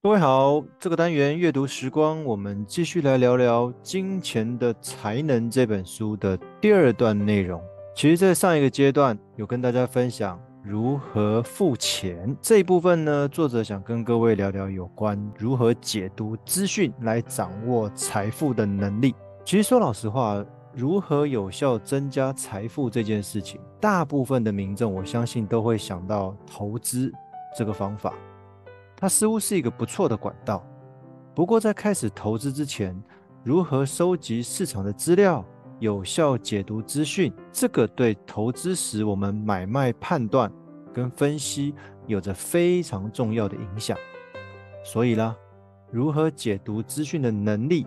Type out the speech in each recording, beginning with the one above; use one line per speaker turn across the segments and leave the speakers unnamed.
各位好，这个单元阅读时光，我们继续来聊聊《金钱的才能》这本书的第二段内容。其实，在上一个阶段有跟大家分享如何付钱这一部分呢，作者想跟各位聊聊有关如何解读资讯来掌握财富的能力。其实说老实话，如何有效增加财富这件事情，大部分的民众我相信都会想到投资这个方法。它似乎是一个不错的管道，不过在开始投资之前，如何收集市场的资料，有效解读资讯，这个对投资时我们买卖判断跟分析有着非常重要的影响。所以啦，如何解读资讯的能力，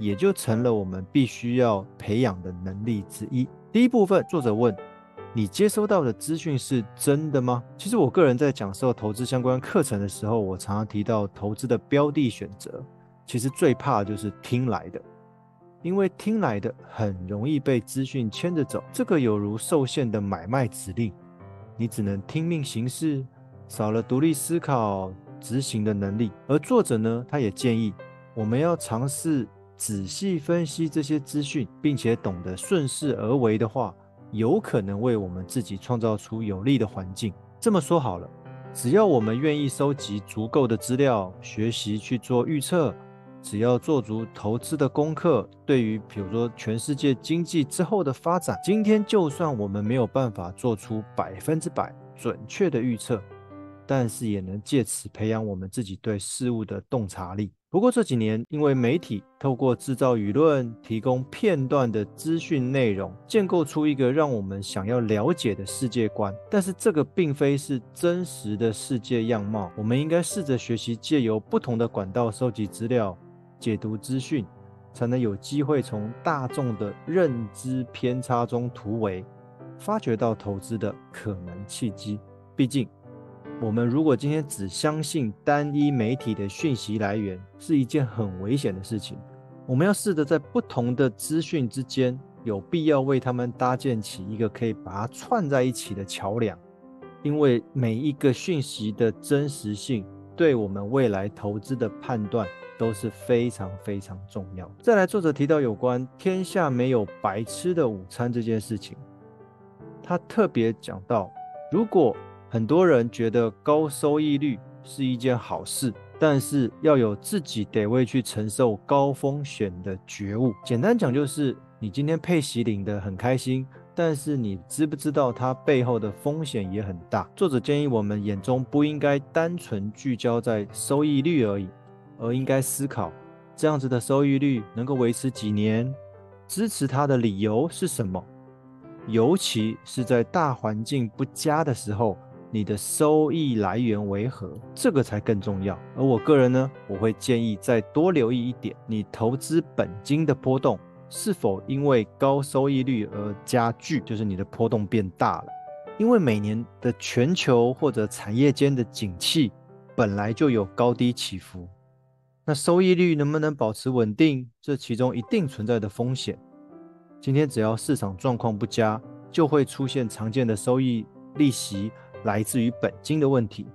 也就成了我们必须要培养的能力之一。第一部分，作者问。你接收到的资讯是真的吗？其实我个人在讲授投资相关课程的时候，我常常提到投资的标的选择，其实最怕的就是听来的，因为听来的很容易被资讯牵着走，这个有如受限的买卖指令，你只能听命行事，少了独立思考、执行的能力。而作者呢，他也建议我们要尝试仔细分析这些资讯，并且懂得顺势而为的话。有可能为我们自己创造出有利的环境。这么说好了，只要我们愿意收集足够的资料，学习去做预测，只要做足投资的功课，对于比如说全世界经济之后的发展，今天就算我们没有办法做出百分之百准确的预测，但是也能借此培养我们自己对事物的洞察力。不过这几年，因为媒体透过制造舆论、提供片段的资讯内容，建构出一个让我们想要了解的世界观，但是这个并非是真实的世界样貌。我们应该试着学习借由不同的管道收集资料、解读资讯，才能有机会从大众的认知偏差中突围，发掘到投资的可能契机。毕竟，我们如果今天只相信单一媒体的讯息来源，是一件很危险的事情。我们要试着在不同的资讯之间，有必要为他们搭建起一个可以把它串在一起的桥梁，因为每一个讯息的真实性，对我们未来投资的判断都是非常非常重要。再来，作者提到有关“天下没有白吃的午餐”这件事情，他特别讲到，如果很多人觉得高收益率是一件好事，但是要有自己得为去承受高风险的觉悟。简单讲就是，你今天配息领得很开心，但是你知不知道它背后的风险也很大？作者建议我们眼中不应该单纯聚焦在收益率而已，而应该思考这样子的收益率能够维持几年，支持它的理由是什么？尤其是在大环境不佳的时候。你的收益来源为何？这个才更重要。而我个人呢，我会建议再多留意一点，你投资本金的波动是否因为高收益率而加剧，就是你的波动变大了。因为每年的全球或者产业间的景气本来就有高低起伏，那收益率能不能保持稳定，这其中一定存在的风险。今天只要市场状况不佳，就会出现常见的收益利息。来自于本金的问题，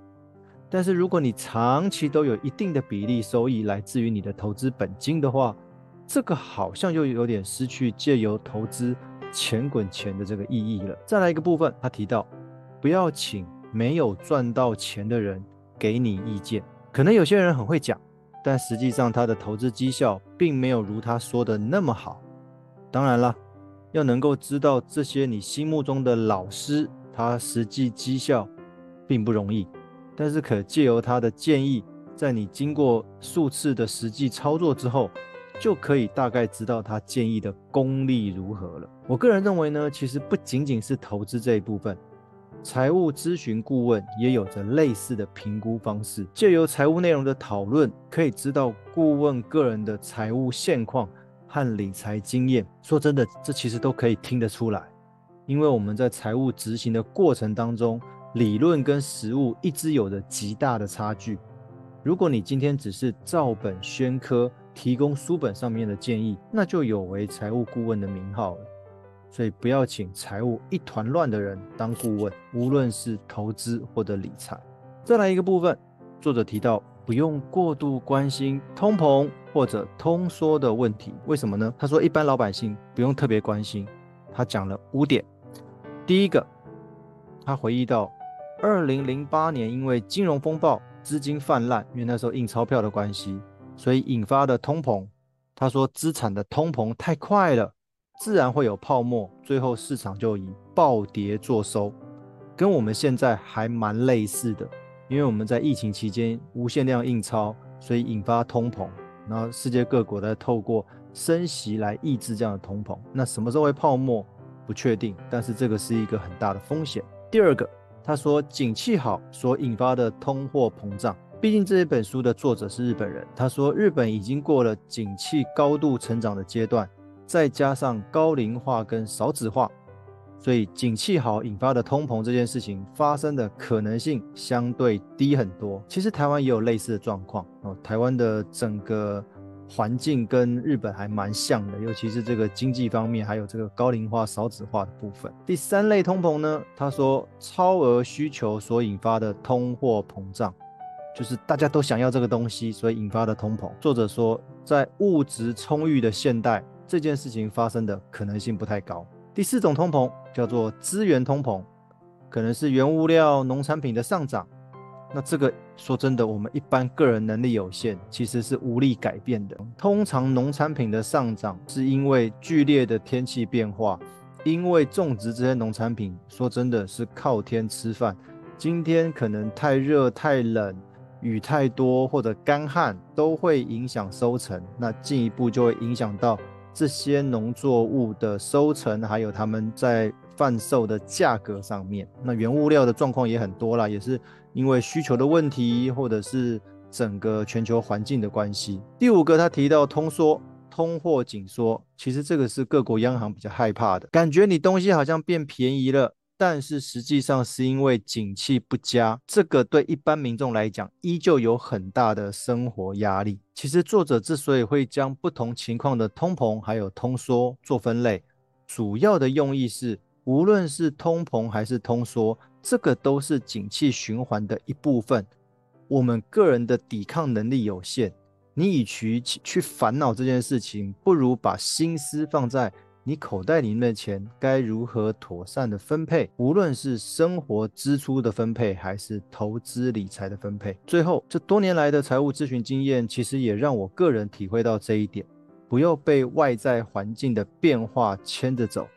但是如果你长期都有一定的比例收益来自于你的投资本金的话，这个好像又有点失去借由投资钱滚钱的这个意义了。再来一个部分，他提到不要请没有赚到钱的人给你意见，可能有些人很会讲，但实际上他的投资绩效并没有如他说的那么好。当然了，要能够知道这些你心目中的老师。他实际绩效并不容易，但是可借由他的建议，在你经过数次的实际操作之后，就可以大概知道他建议的功力如何了。我个人认为呢，其实不仅仅是投资这一部分，财务咨询顾问也有着类似的评估方式。借由财务内容的讨论，可以知道顾问个人的财务现况和理财经验。说真的，这其实都可以听得出来。因为我们在财务执行的过程当中，理论跟实务一直有着极大的差距。如果你今天只是照本宣科，提供书本上面的建议，那就有违财务顾问的名号了。所以不要请财务一团乱的人当顾问，无论是投资或者理财。再来一个部分，作者提到不用过度关心通膨或者通缩的问题。为什么呢？他说一般老百姓不用特别关心。他讲了五点。第一个，他回忆到二零零八年因为金融风暴、资金泛滥，因为那时候印钞票的关系，所以引发的通膨。他说资产的通膨太快了，自然会有泡沫，最后市场就以暴跌作收，跟我们现在还蛮类似的。因为我们在疫情期间无限量印钞，所以引发通膨，然后世界各国在透过升息来抑制这样的通膨。那什么时候会泡沫？不确定，但是这个是一个很大的风险。第二个，他说景气好所引发的通货膨胀，毕竟这一本书的作者是日本人，他说日本已经过了景气高度成长的阶段，再加上高龄化跟少子化。所以景气好引发的通膨这件事情发生的可能性相对低很多。其实台湾也有类似的状况哦。台湾的整个环境跟日本还蛮像的，尤其是这个经济方面，还有这个高龄化、少子化的部分。第三类通膨呢，他说超额需求所引发的通货膨胀，就是大家都想要这个东西，所以引发的通膨。作者说，在物质充裕的现代，这件事情发生的可能性不太高。第四种通膨叫做资源通膨，可能是原物料、农产品的上涨。那这个说真的，我们一般个人能力有限，其实是无力改变的。通常农产品的上涨是因为剧烈的天气变化，因为种植这些农产品，说真的是靠天吃饭。今天可能太热、太冷、雨太多或者干旱，都会影响收成。那进一步就会影响到。这些农作物的收成，还有他们在贩售的价格上面，那原物料的状况也很多啦，也是因为需求的问题，或者是整个全球环境的关系。第五个，他提到通缩、通货紧缩，其实这个是各国央行比较害怕的，感觉你东西好像变便宜了。但是实际上是因为景气不佳，这个对一般民众来讲依旧有很大的生活压力。其实作者之所以会将不同情况的通膨还有通缩做分类，主要的用意是，无论是通膨还是通缩，这个都是景气循环的一部分。我们个人的抵抗能力有限，你与其去烦恼这件事情，不如把心思放在。你口袋里面的钱该如何妥善的分配？无论是生活支出的分配，还是投资理财的分配。最后，这多年来的财务咨询经验，其实也让我个人体会到这一点：不要被外在环境的变化牵着走，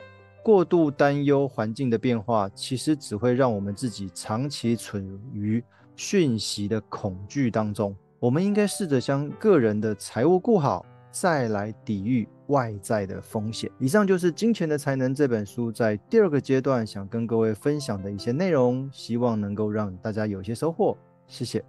过度担忧环境的变化，其实只会让我们自己长期处于讯息的恐惧当中。我们应该试着将个人的财务顾好。再来抵御外在的风险。以上就是《金钱的才能》这本书在第二个阶段想跟各位分享的一些内容，希望能够让大家有些收获。谢谢。